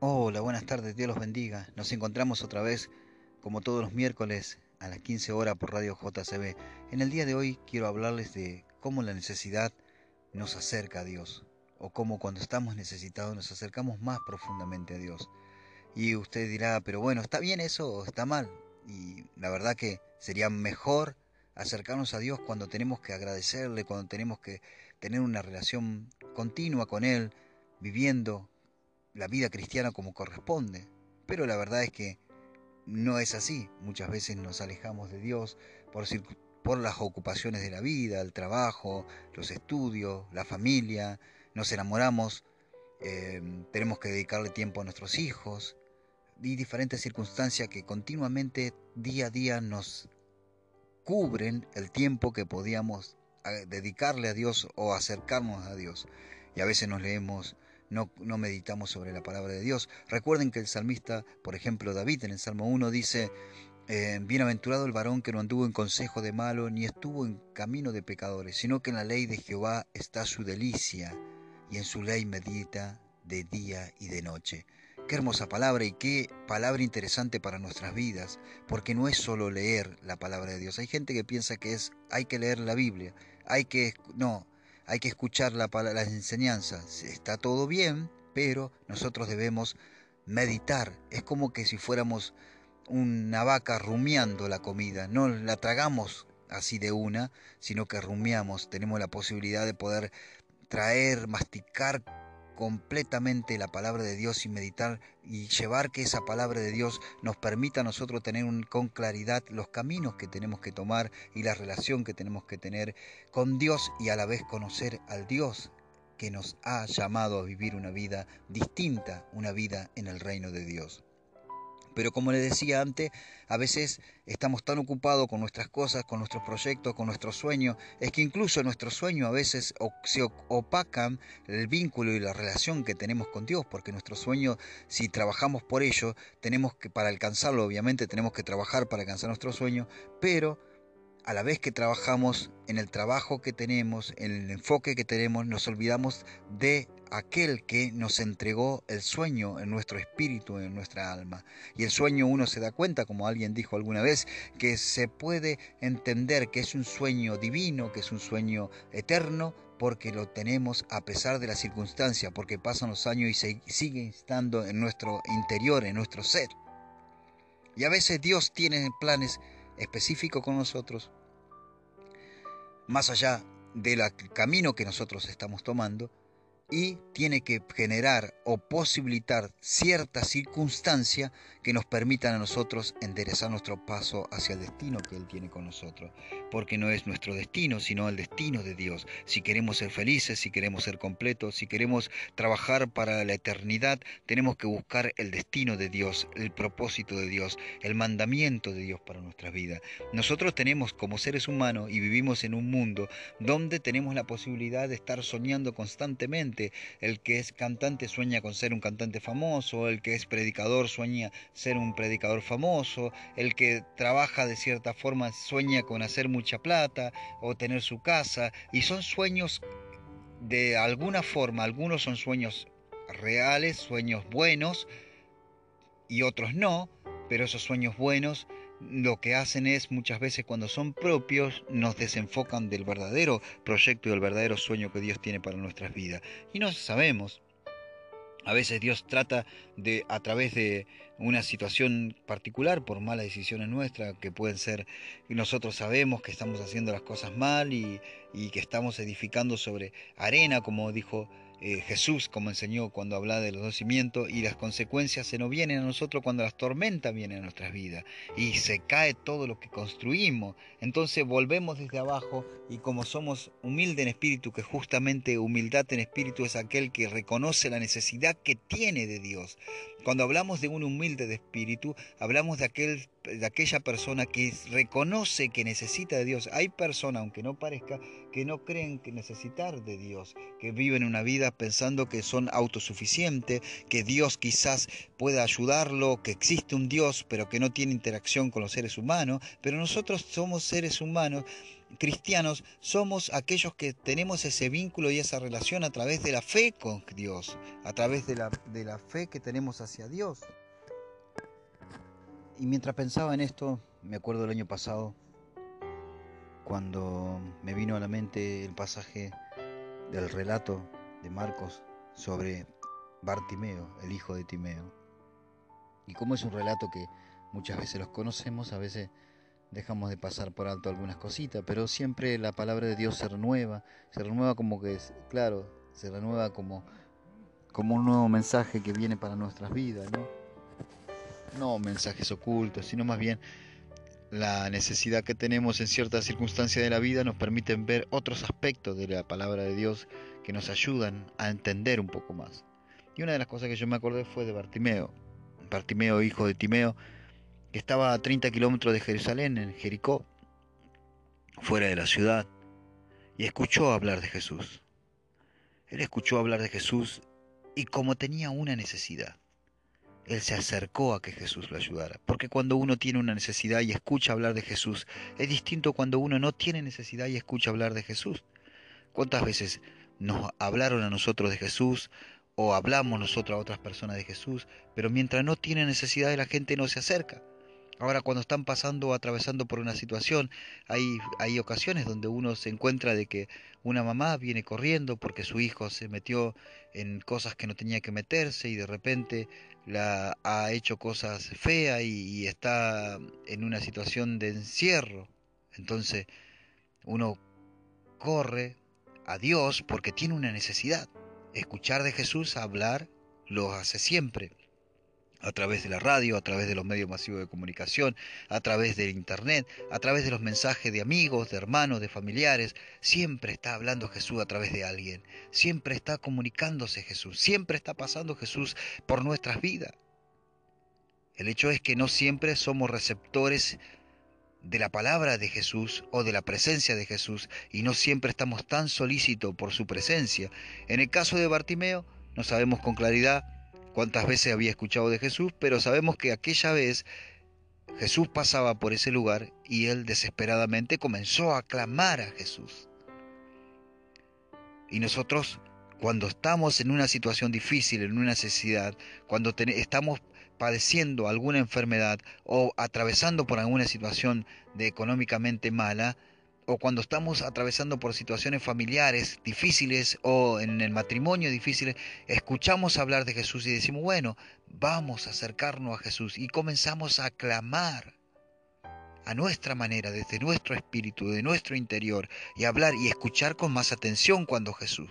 Hola, buenas tardes, Dios los bendiga. Nos encontramos otra vez, como todos los miércoles, a las 15 horas por Radio JCB. En el día de hoy quiero hablarles de cómo la necesidad nos acerca a Dios, o cómo cuando estamos necesitados nos acercamos más profundamente a Dios. Y usted dirá, pero bueno, ¿está bien eso o está mal? Y la verdad que sería mejor acercarnos a Dios cuando tenemos que agradecerle, cuando tenemos que tener una relación continua con Él, viviendo la vida cristiana como corresponde. Pero la verdad es que no es así. Muchas veces nos alejamos de Dios por, por las ocupaciones de la vida, el trabajo, los estudios, la familia, nos enamoramos, eh, tenemos que dedicarle tiempo a nuestros hijos y diferentes circunstancias que continuamente día a día nos cubren el tiempo que podíamos eh, dedicarle a Dios o acercarnos a Dios. Y a veces nos leemos no, meditamos sobre la palabra de Dios. Recuerden que el salmista, por ejemplo David en el Salmo 1 dice, eh, Bienaventurado el varón que no anduvo en consejo de malo, ni estuvo en camino de pecadores, sino que en la ley de Jehová está su delicia, y en su ley medita de día y de noche. Qué hermosa palabra y qué palabra interesante para nuestras vidas, porque no es solo leer la palabra de Dios. Hay gente que piensa que es hay que leer la Biblia, hay que no, hay que escuchar la, las enseñanzas. Está todo bien, pero nosotros debemos meditar. Es como que si fuéramos una vaca rumiando la comida. No la tragamos así de una, sino que rumiamos. Tenemos la posibilidad de poder traer, masticar completamente la palabra de Dios y meditar y llevar que esa palabra de Dios nos permita a nosotros tener con claridad los caminos que tenemos que tomar y la relación que tenemos que tener con Dios y a la vez conocer al Dios que nos ha llamado a vivir una vida distinta, una vida en el reino de Dios. Pero como les decía antes, a veces estamos tan ocupados con nuestras cosas, con nuestros proyectos, con nuestros sueños, es que incluso nuestros sueños a veces se opacan el vínculo y la relación que tenemos con Dios, porque nuestros sueños, si trabajamos por ello, tenemos que, para alcanzarlo, obviamente tenemos que trabajar para alcanzar nuestros sueños, pero a la vez que trabajamos en el trabajo que tenemos, en el enfoque que tenemos, nos olvidamos de aquel que nos entregó el sueño en nuestro espíritu, en nuestra alma. Y el sueño uno se da cuenta, como alguien dijo alguna vez, que se puede entender que es un sueño divino, que es un sueño eterno, porque lo tenemos a pesar de la circunstancia, porque pasan los años y sigue estando en nuestro interior, en nuestro ser. Y a veces Dios tiene planes específicos con nosotros, más allá del camino que nosotros estamos tomando, y tiene que generar o posibilitar cierta circunstancia que nos permitan a nosotros enderezar nuestro paso hacia el destino que Él tiene con nosotros. Porque no es nuestro destino, sino el destino de Dios. Si queremos ser felices, si queremos ser completos, si queremos trabajar para la eternidad, tenemos que buscar el destino de Dios, el propósito de Dios, el mandamiento de Dios para nuestra vida. Nosotros tenemos como seres humanos y vivimos en un mundo donde tenemos la posibilidad de estar soñando constantemente el que es cantante sueña con ser un cantante famoso, el que es predicador sueña ser un predicador famoso, el que trabaja de cierta forma sueña con hacer mucha plata o tener su casa, y son sueños de alguna forma, algunos son sueños reales, sueños buenos, y otros no, pero esos sueños buenos lo que hacen es muchas veces cuando son propios nos desenfocan del verdadero proyecto y del verdadero sueño que Dios tiene para nuestras vidas. Y no sabemos. A veces Dios trata de, a través de una situación particular, por malas decisiones nuestras, que pueden ser, nosotros sabemos que estamos haciendo las cosas mal y, y que estamos edificando sobre arena, como dijo eh, Jesús, como enseñó cuando hablaba de los dos y las consecuencias se nos vienen a nosotros cuando las tormentas vienen a nuestras vidas y se cae todo lo que construimos. Entonces volvemos desde abajo y como somos humildes en espíritu, que justamente humildad en espíritu es aquel que reconoce la necesidad que tiene de Dios. Cuando hablamos de un humilde de espíritu, hablamos de, aquel, de aquella persona que reconoce que necesita de Dios. Hay personas, aunque no parezca, que no creen que necesitar de Dios, que viven una vida pensando que son autosuficientes, que Dios quizás pueda ayudarlo, que existe un Dios, pero que no tiene interacción con los seres humanos. Pero nosotros somos seres humanos cristianos somos aquellos que tenemos ese vínculo y esa relación a través de la fe con Dios, a través de la, de la fe que tenemos hacia Dios. Y mientras pensaba en esto, me acuerdo del año pasado, cuando me vino a la mente el pasaje del relato de Marcos sobre Bartimeo, el hijo de Timeo. Y como es un relato que muchas veces los conocemos, a veces dejamos de pasar por alto algunas cositas, pero siempre la palabra de Dios se renueva, se renueva como que es, claro, se renueva como, como un nuevo mensaje que viene para nuestras vidas, ¿no? No mensajes ocultos, sino más bien la necesidad que tenemos en ciertas circunstancias de la vida nos permiten ver otros aspectos de la palabra de Dios que nos ayudan a entender un poco más. Y una de las cosas que yo me acordé fue de Bartimeo. Bartimeo, hijo de Timeo, que estaba a 30 kilómetros de Jerusalén, en Jericó, fuera de la ciudad, y escuchó hablar de Jesús. Él escuchó hablar de Jesús y como tenía una necesidad, él se acercó a que Jesús lo ayudara. Porque cuando uno tiene una necesidad y escucha hablar de Jesús, es distinto cuando uno no tiene necesidad y escucha hablar de Jesús. ¿Cuántas veces nos hablaron a nosotros de Jesús o hablamos nosotros a otras personas de Jesús, pero mientras no tiene necesidad la gente no se acerca? Ahora cuando están pasando o atravesando por una situación, hay, hay ocasiones donde uno se encuentra de que una mamá viene corriendo porque su hijo se metió en cosas que no tenía que meterse y de repente la ha hecho cosas feas y, y está en una situación de encierro. Entonces uno corre a Dios porque tiene una necesidad. Escuchar de Jesús, hablar, lo hace siempre a través de la radio, a través de los medios masivos de comunicación, a través del Internet, a través de los mensajes de amigos, de hermanos, de familiares. Siempre está hablando Jesús a través de alguien, siempre está comunicándose Jesús, siempre está pasando Jesús por nuestras vidas. El hecho es que no siempre somos receptores de la palabra de Jesús o de la presencia de Jesús y no siempre estamos tan solícitos por su presencia. En el caso de Bartimeo, no sabemos con claridad cuántas veces había escuchado de Jesús, pero sabemos que aquella vez Jesús pasaba por ese lugar y él desesperadamente comenzó a clamar a Jesús. Y nosotros, cuando estamos en una situación difícil, en una necesidad, cuando estamos padeciendo alguna enfermedad o atravesando por alguna situación de económicamente mala, o cuando estamos atravesando por situaciones familiares difíciles o en el matrimonio difíciles, escuchamos hablar de Jesús y decimos, bueno, vamos a acercarnos a Jesús y comenzamos a clamar a nuestra manera, desde nuestro espíritu, de nuestro interior, y hablar y escuchar con más atención cuando Jesús,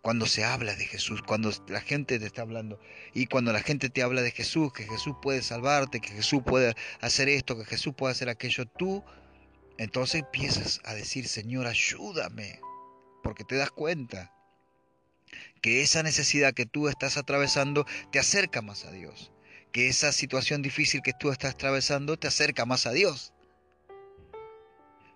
cuando se habla de Jesús, cuando la gente te está hablando, y cuando la gente te habla de Jesús, que Jesús puede salvarte, que Jesús puede hacer esto, que Jesús puede hacer aquello, tú entonces empiezas a decir, Señor, ayúdame, porque te das cuenta que esa necesidad que tú estás atravesando te acerca más a Dios, que esa situación difícil que tú estás atravesando te acerca más a Dios.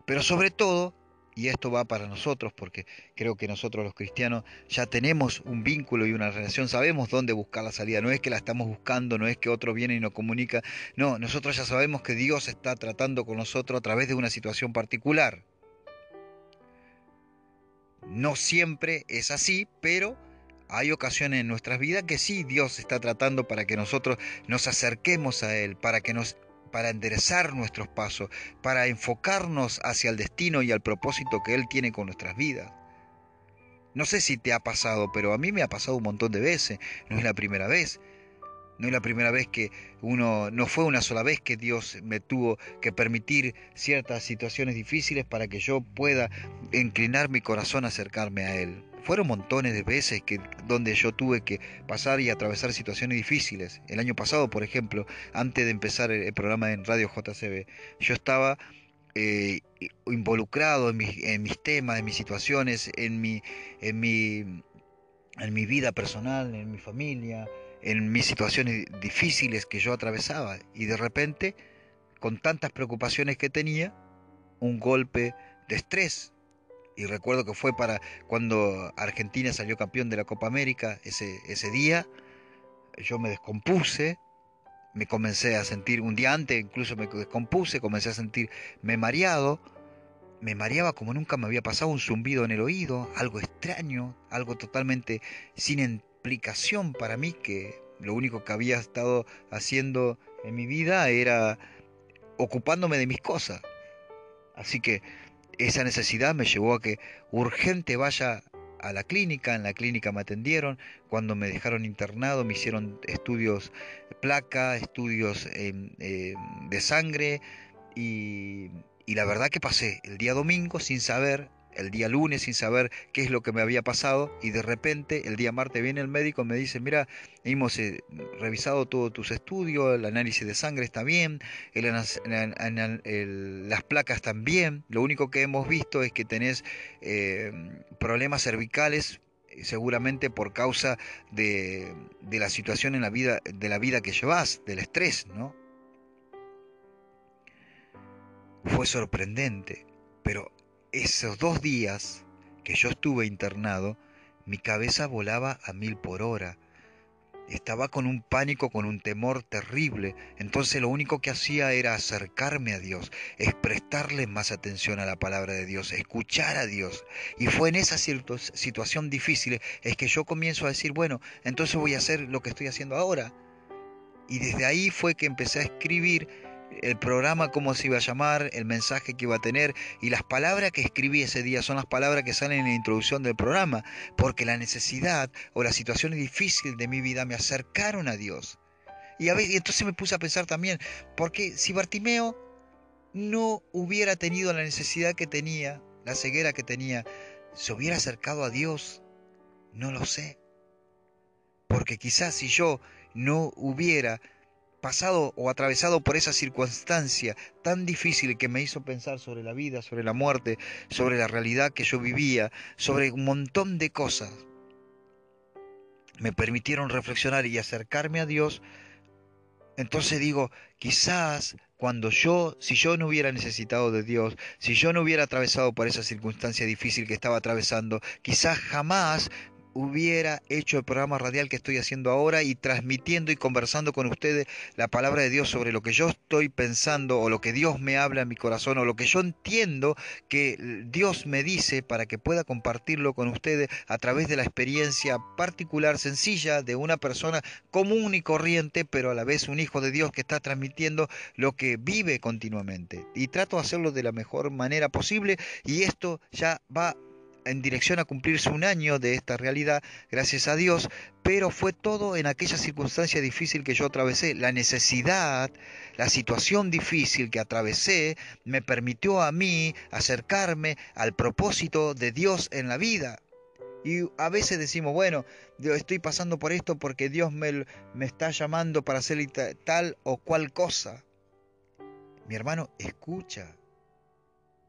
Pero sobre todo, y esto va para nosotros, porque creo que nosotros los cristianos ya tenemos un vínculo y una relación, sabemos dónde buscar la salida, no es que la estamos buscando, no es que otro viene y nos comunica, no, nosotros ya sabemos que Dios está tratando con nosotros a través de una situación particular. No siempre es así, pero hay ocasiones en nuestras vidas que sí Dios está tratando para que nosotros nos acerquemos a Él, para que nos para enderezar nuestros pasos, para enfocarnos hacia el destino y al propósito que Él tiene con nuestras vidas. No sé si te ha pasado, pero a mí me ha pasado un montón de veces, no es la primera vez. No es la primera vez que uno, no fue una sola vez que Dios me tuvo que permitir ciertas situaciones difíciles para que yo pueda inclinar mi corazón a acercarme a Él. Fueron montones de veces que, donde yo tuve que pasar y atravesar situaciones difíciles. El año pasado, por ejemplo, antes de empezar el, programa en Radio JCB, yo estaba eh, involucrado en, en, mis temas, en mis situaciones, en mi, en, mi, en mi vida personal, en mi familia, en mis situaciones difíciles que yo atravesaba. Y de repente, con tantas preocupaciones que tenía, un golpe de estrés y recuerdo que fue para cuando Argentina salió campeón de la Copa América ese, ese día, yo me descompuse, me comencé a sentir, un día antes incluso me descompuse, comencé a sentirme mareado me mareaba como nunca me había pasado un zumbido en el oído, algo extraño, algo totalmente sin explicación para mí, que lo único que había estado haciendo en mi vida era ocupándome de mis cosas. Así que esa necesidad me llevó a que urgente vaya a la clínica, en la clínica me atendieron, cuando me dejaron internado me hicieron estudios placa, estudios em, em, de sangre y, y la verdad que pasé el día domingo sin saber el día lunes sin saber qué es lo que me había pasado y de repente el día martes viene el médico y me dice, mira, hemos eh, revisado todos tus estudios, el análisis de sangre está bien, las placas están bien, lo único que hemos visto es que tenés eh, problemas cervicales seguramente por causa de, de, la situación en la vida, de la vida que llevas, del estrés, ¿no? Fue sorprendente, pero esos dos días que yo estuve internado, mi cabeza volaba a mil por hora. Estaba con un pánico, con un temor terrible. Entonces lo único que hacía era acercarme a Dios, es prestarle más atención a la palabra de Dios, escuchar a Dios. Y fue en esa situación difícil es que yo comienzo a decir, bueno, entonces voy a hacer lo que estoy haciendo ahora. Y desde ahí fue que empecé a escribir el programa, cómo se iba a llamar, el mensaje que iba a tener y las palabras que escribí ese día son las palabras que salen en la introducción del programa, porque la necesidad o las situaciones difíciles de mi vida me acercaron a Dios. Y, a ver, y entonces me puse a pensar también, porque si Bartimeo no hubiera tenido la necesidad que tenía, la ceguera que tenía, ¿se hubiera acercado a Dios? No lo sé. Porque quizás si yo no hubiera pasado o atravesado por esa circunstancia tan difícil que me hizo pensar sobre la vida, sobre la muerte, sobre la realidad que yo vivía, sobre un montón de cosas, me permitieron reflexionar y acercarme a Dios, entonces digo, quizás cuando yo, si yo no hubiera necesitado de Dios, si yo no hubiera atravesado por esa circunstancia difícil que estaba atravesando, quizás jamás hubiera hecho el programa radial que estoy haciendo ahora y transmitiendo y conversando con ustedes la palabra de Dios sobre lo que yo estoy pensando o lo que Dios me habla en mi corazón o lo que yo entiendo que Dios me dice para que pueda compartirlo con ustedes a través de la experiencia particular, sencilla de una persona común y corriente, pero a la vez un hijo de Dios que está transmitiendo lo que vive continuamente. Y trato de hacerlo de la mejor manera posible y esto ya va en dirección a cumplirse un año de esta realidad, gracias a Dios, pero fue todo en aquella circunstancia difícil que yo atravesé. La necesidad, la situación difícil que atravesé, me permitió a mí acercarme al propósito de Dios en la vida. Y a veces decimos, bueno, estoy pasando por esto porque Dios me, me está llamando para hacer tal o cual cosa. Mi hermano, escucha,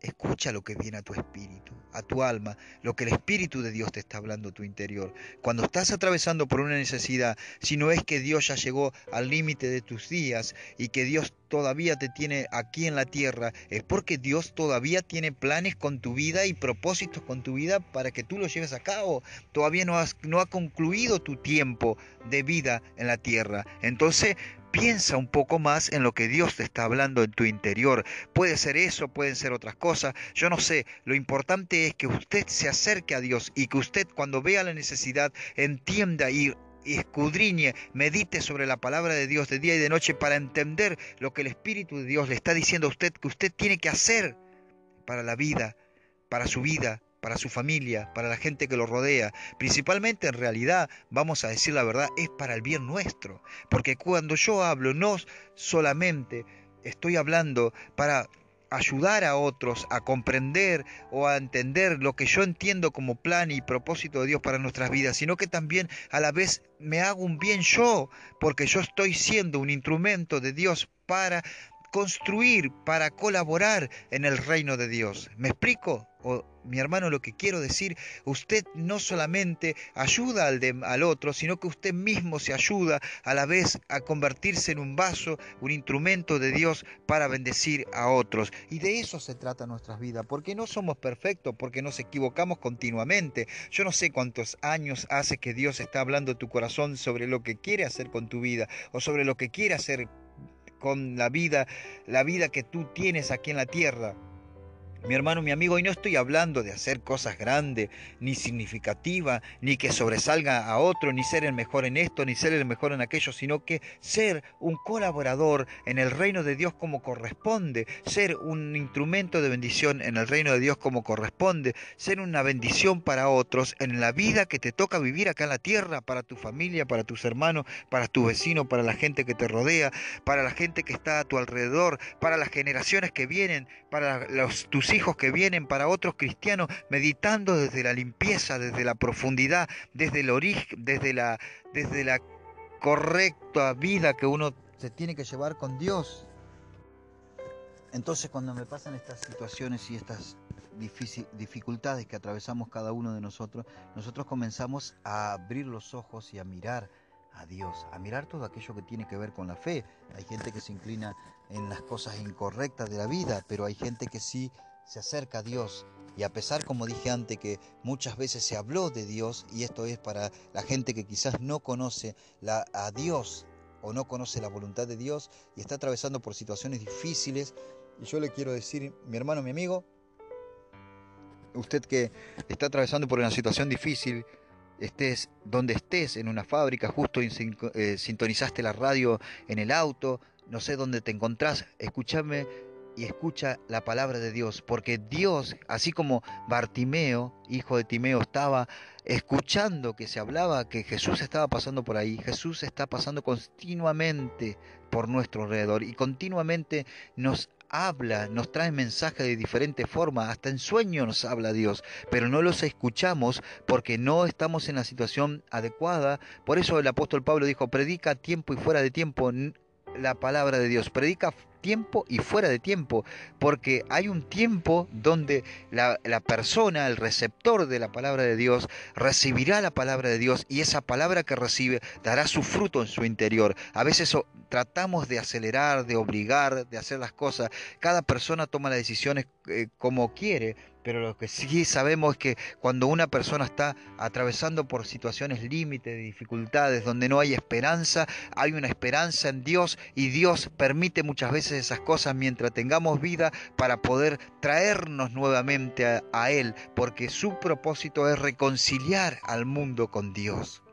Escucha lo que viene a tu espíritu, a tu alma, lo que el Espíritu de Dios te está hablando a tu interior. Cuando estás atravesando por una necesidad, si no es que Dios ya llegó al límite de tus días y que Dios todavía te tiene aquí en la tierra, es porque Dios todavía tiene planes con tu vida y propósitos con tu vida para que tú los lleves a cabo. Todavía no, has, no ha concluido tu tiempo de vida en la tierra. Entonces, Piensa un poco más en lo que Dios te está hablando en tu interior. Puede ser eso, pueden ser otras cosas. Yo no sé. Lo importante es que usted se acerque a Dios y que usted cuando vea la necesidad entienda y escudriñe, medite sobre la palabra de Dios de día y de noche para entender lo que el Espíritu de Dios le está diciendo a usted que usted tiene que hacer para la vida, para su vida, para su familia, para la gente que lo rodea. Principalmente en realidad, vamos a decir la verdad, es para el bien nuestro. Porque cuando yo hablo, no solamente estoy hablando para ayudar a otros a comprender o a entender lo que yo entiendo como plan y propósito de Dios para nuestras vidas, sino que también a la vez me hago un bien yo, porque yo estoy siendo un instrumento de Dios para construir, para colaborar en el reino de Dios. ¿Me explico? O, mi hermano, lo que quiero decir, usted no solamente ayuda al, otro, sino que usted mismo se ayuda a la vez a convertirse en un vaso, un instrumento de Dios para bendecir a otros. Y de eso se trata nuestras vidas, porque no somos perfectos, porque nos equivocamos continuamente. Yo no sé cuántos años hace que Dios está hablando tu corazón sobre lo que quiere hacer con tu vida o sobre lo que quiere hacer con la vida, la vida que tú tienes aquí en la tierra. Mi hermano, mi amigo, y no estoy hablando de hacer cosas grandes, ni significativas, ni que sobresalga a otro, ni ser el mejor en esto, ni ser el mejor en aquello, sino que ser un colaborador en el reino de Dios como corresponde, ser un instrumento de bendición en el reino de Dios como corresponde, ser una bendición para otros en la vida que te toca vivir acá en la tierra, para tu familia, para tus hermanos, para tu vecino, para la gente que te rodea, para la gente que está a tu alrededor, para las generaciones que vienen, para los, tus hijos que vienen, para otros cristianos, meditando desde la limpieza, desde la profundidad, desde el origen, desde la, desde la correcta vida que uno se tiene que llevar con Dios. Entonces cuando me pasan estas situaciones y estas dificultades que atravesamos cada uno de nosotros, nosotros comenzamos a abrir los ojos y a mirar a Dios, a mirar todo aquello que tiene que ver con la fe. Hay gente que se inclina en las cosas incorrectas de la vida, pero hay gente que sí se acerca a Dios. Y a pesar, como dije antes, que muchas veces se habló de Dios, y esto es para la gente que quizás no conoce a Dios o no conoce la voluntad de Dios y está atravesando por situaciones difíciles, y yo le quiero decir, mi hermano, mi amigo, usted que está atravesando por una situación difícil, estés donde estés, en una fábrica, justo eh, sintonizaste la radio en el auto, no sé dónde te encontrás, escúchame y escucha la palabra de Dios, porque Dios, así como Bartimeo, hijo de Timeo, estaba escuchando que se hablaba que Jesús estaba pasando por ahí, Jesús está pasando continuamente por nuestro alrededor y continuamente nos habla, nos trae mensajes de diferentes formas, hasta en sueño nos habla Dios, pero no los escuchamos porque no estamos en la situación adecuada. Por eso el apóstol Pablo dijo, predica tiempo y fuera de tiempo la palabra de Dios, predica tiempo y fuera de tiempo, porque hay un tiempo donde la, persona, el receptor de la palabra de Dios, recibirá la palabra de Dios y esa palabra que recibe dará su fruto en su interior. A veces tratamos de acelerar, de obligar, de hacer las cosas. Cada persona toma las decisiones eh, como quiere, pero lo que sí sabemos es que cuando una persona está atravesando por situaciones límites, de dificultades, donde no hay esperanza, hay una esperanza en Dios y Dios permite muchas veces esas cosas mientras tengamos vida para poder traernos nuevamente a Él, porque su propósito es reconciliar al mundo con Dios.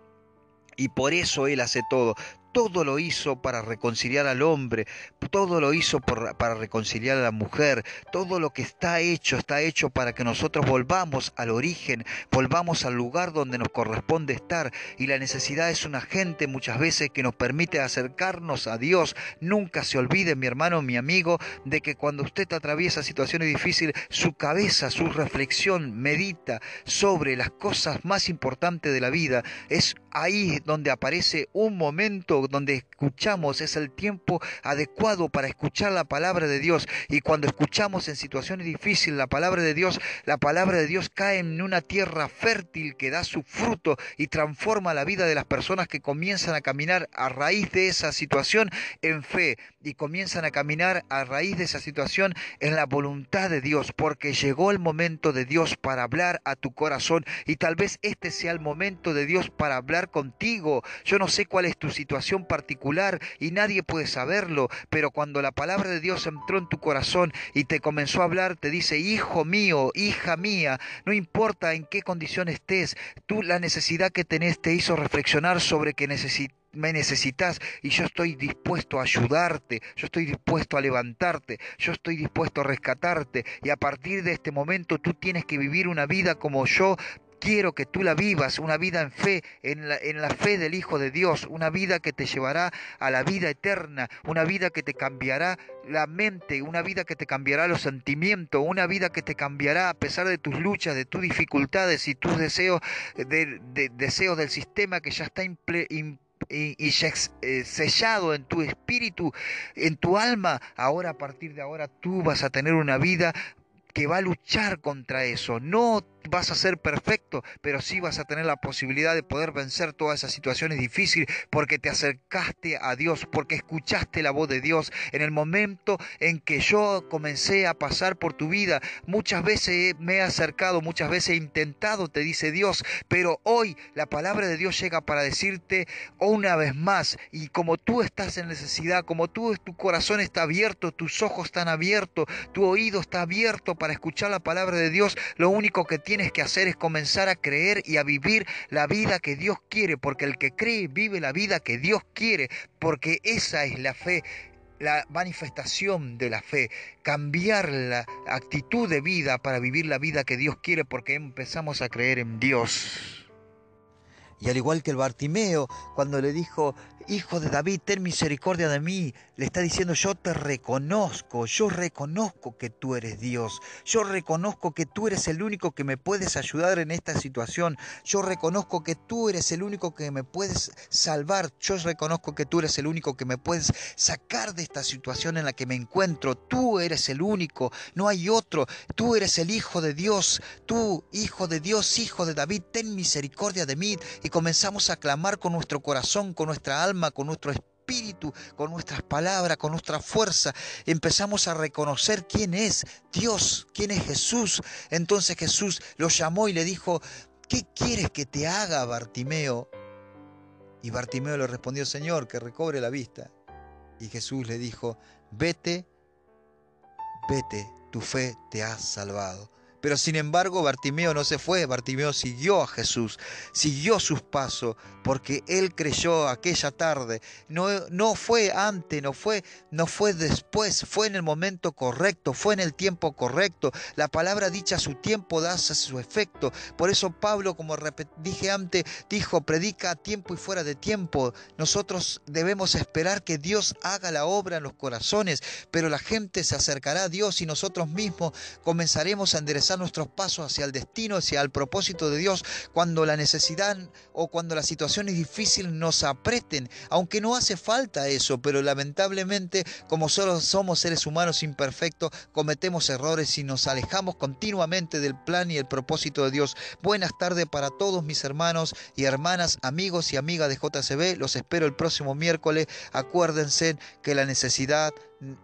Y por eso Él hace todo todo lo hizo para reconciliar al hombre, todo lo hizo para reconciliar a la mujer, todo lo que está hecho está hecho para que nosotros volvamos al origen, volvamos al lugar donde nos corresponde estar y la necesidad es una gente muchas veces que nos permite acercarnos a Dios. Nunca se olvide, mi hermano, mi amigo, de que cuando usted atraviesa situaciones difíciles, su cabeza, su reflexión medita sobre las cosas más importantes de la vida. Es ahí donde aparece un momento donde escuchamos es el tiempo adecuado para escuchar la palabra de Dios. Y cuando escuchamos en situaciones difíciles la palabra de Dios, la palabra de Dios cae en una tierra fértil que da su fruto y transforma la vida de las personas que comienzan a caminar a raíz de esa situación en fe y comienzan a caminar a raíz de esa situación en la voluntad de Dios, porque llegó el momento de Dios para hablar a tu corazón y tal vez este sea el momento de Dios para hablar contigo. Yo no sé cuál es tu situación particular y nadie puede saberlo, pero cuando la palabra de Dios entró en tu corazón y te comenzó a hablar, te dice, hijo mío, hija mía, no importa en qué condición estés, tú la necesidad que tenés te hizo reflexionar sobre que me necesitas y yo estoy dispuesto a ayudarte, yo estoy dispuesto a levantarte, yo estoy dispuesto a rescatarte. Y a partir de este momento tú tienes que vivir una vida como yo Quiero que tú la vivas, una vida en fe, en la, en la, fe del Hijo de Dios, una vida que te llevará a la vida eterna, una vida que te cambiará la mente, una vida que te cambiará los sentimientos, una vida que te cambiará a pesar de tus luchas, de tus dificultades y tus deseos, de, del sistema que ya está y, eh, sellado en tu espíritu, en tu alma, ahora a partir de ahora tú vas a tener una vida que va a luchar contra eso. No vas a ser perfecto, pero sí vas a tener la posibilidad de poder vencer todas esas situaciones difíciles porque te acercaste a Dios, porque escuchaste la voz de Dios en el momento en que yo comencé a pasar por tu vida. Muchas veces me he acercado, muchas veces he intentado, te dice Dios, pero hoy la palabra de Dios llega para decirte una vez más, y como tú estás en necesidad, como tú tu corazón está abierto, tus ojos están abiertos, tu oído está abierto para para escuchar la palabra de Dios, lo único que tienes que hacer es comenzar a creer y a vivir la vida que Dios quiere, porque el que cree vive la vida que Dios quiere, porque esa es la fe la manifestación de la fe, cambiar la actitud de vida para vivir la vida que Dios quiere porque empezamos a creer en Dios. Y al igual que el Bartimeo, cuando le dijo, Hijo de David, ten misericordia de mí. Le está diciendo, yo te reconozco, yo reconozco que tú eres Dios, yo reconozco que tú eres el único que me puedes ayudar en esta situación, yo reconozco que tú eres el único que me puedes salvar, yo reconozco que tú eres el único que me puedes sacar de esta situación en la que me encuentro, tú eres el único, no hay otro, tú eres el Hijo de Dios, tú, Hijo de Dios, Hijo de David, ten misericordia de mí. Y comenzamos a clamar con nuestro corazón, con nuestra alma, con nuestro espíritu, con nuestras palabras, con nuestra fuerza, empezamos a reconocer quién es Dios, quién es Jesús. Entonces Jesús lo llamó y le dijo, ¿qué quieres que te haga, Bartimeo? Y Bartimeo le respondió, Señor, que recobre la vista. Y Jesús le dijo, vete, vete, tu fe te ha salvado. Pero sin embargo, Bartimeo no se fue, Bartimeo siguió a Jesús, siguió sus pasos, porque él creyó aquella tarde. No, no fue antes, no fue, no fue después, fue en el momento correcto, fue en el tiempo correcto. La palabra dicha a su tiempo da su efecto. Por eso Pablo, como dije antes, dijo, predica a tiempo y fuera de tiempo. Nosotros debemos esperar que Dios haga la obra en los corazones, pero la gente se acercará a Dios y nosotros mismos comenzaremos a enderezar nuestros pasos hacia el destino, hacia el propósito de Dios, cuando la necesidad o cuando las situaciones difíciles nos apreten, aunque no hace falta eso, pero lamentablemente como solo somos seres humanos imperfectos, cometemos errores y nos alejamos continuamente del plan y el propósito de Dios. Buenas tardes para todos mis hermanos y hermanas, amigos y amigas de JCB, los espero el próximo miércoles. Acuérdense que la necesidad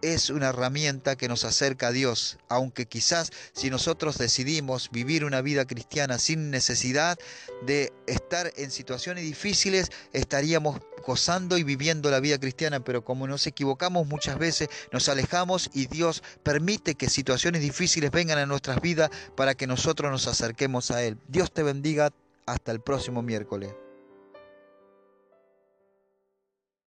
es una herramienta que nos acerca a Dios, aunque quizás si nosotros decidimos vivir una vida cristiana sin necesidad de estar en situaciones difíciles, estaríamos gozando y viviendo la vida cristiana, pero como nos equivocamos muchas veces, nos alejamos y Dios permite que situaciones difíciles vengan a nuestras vidas para que nosotros nos acerquemos a Él. Dios te bendiga, hasta el próximo miércoles.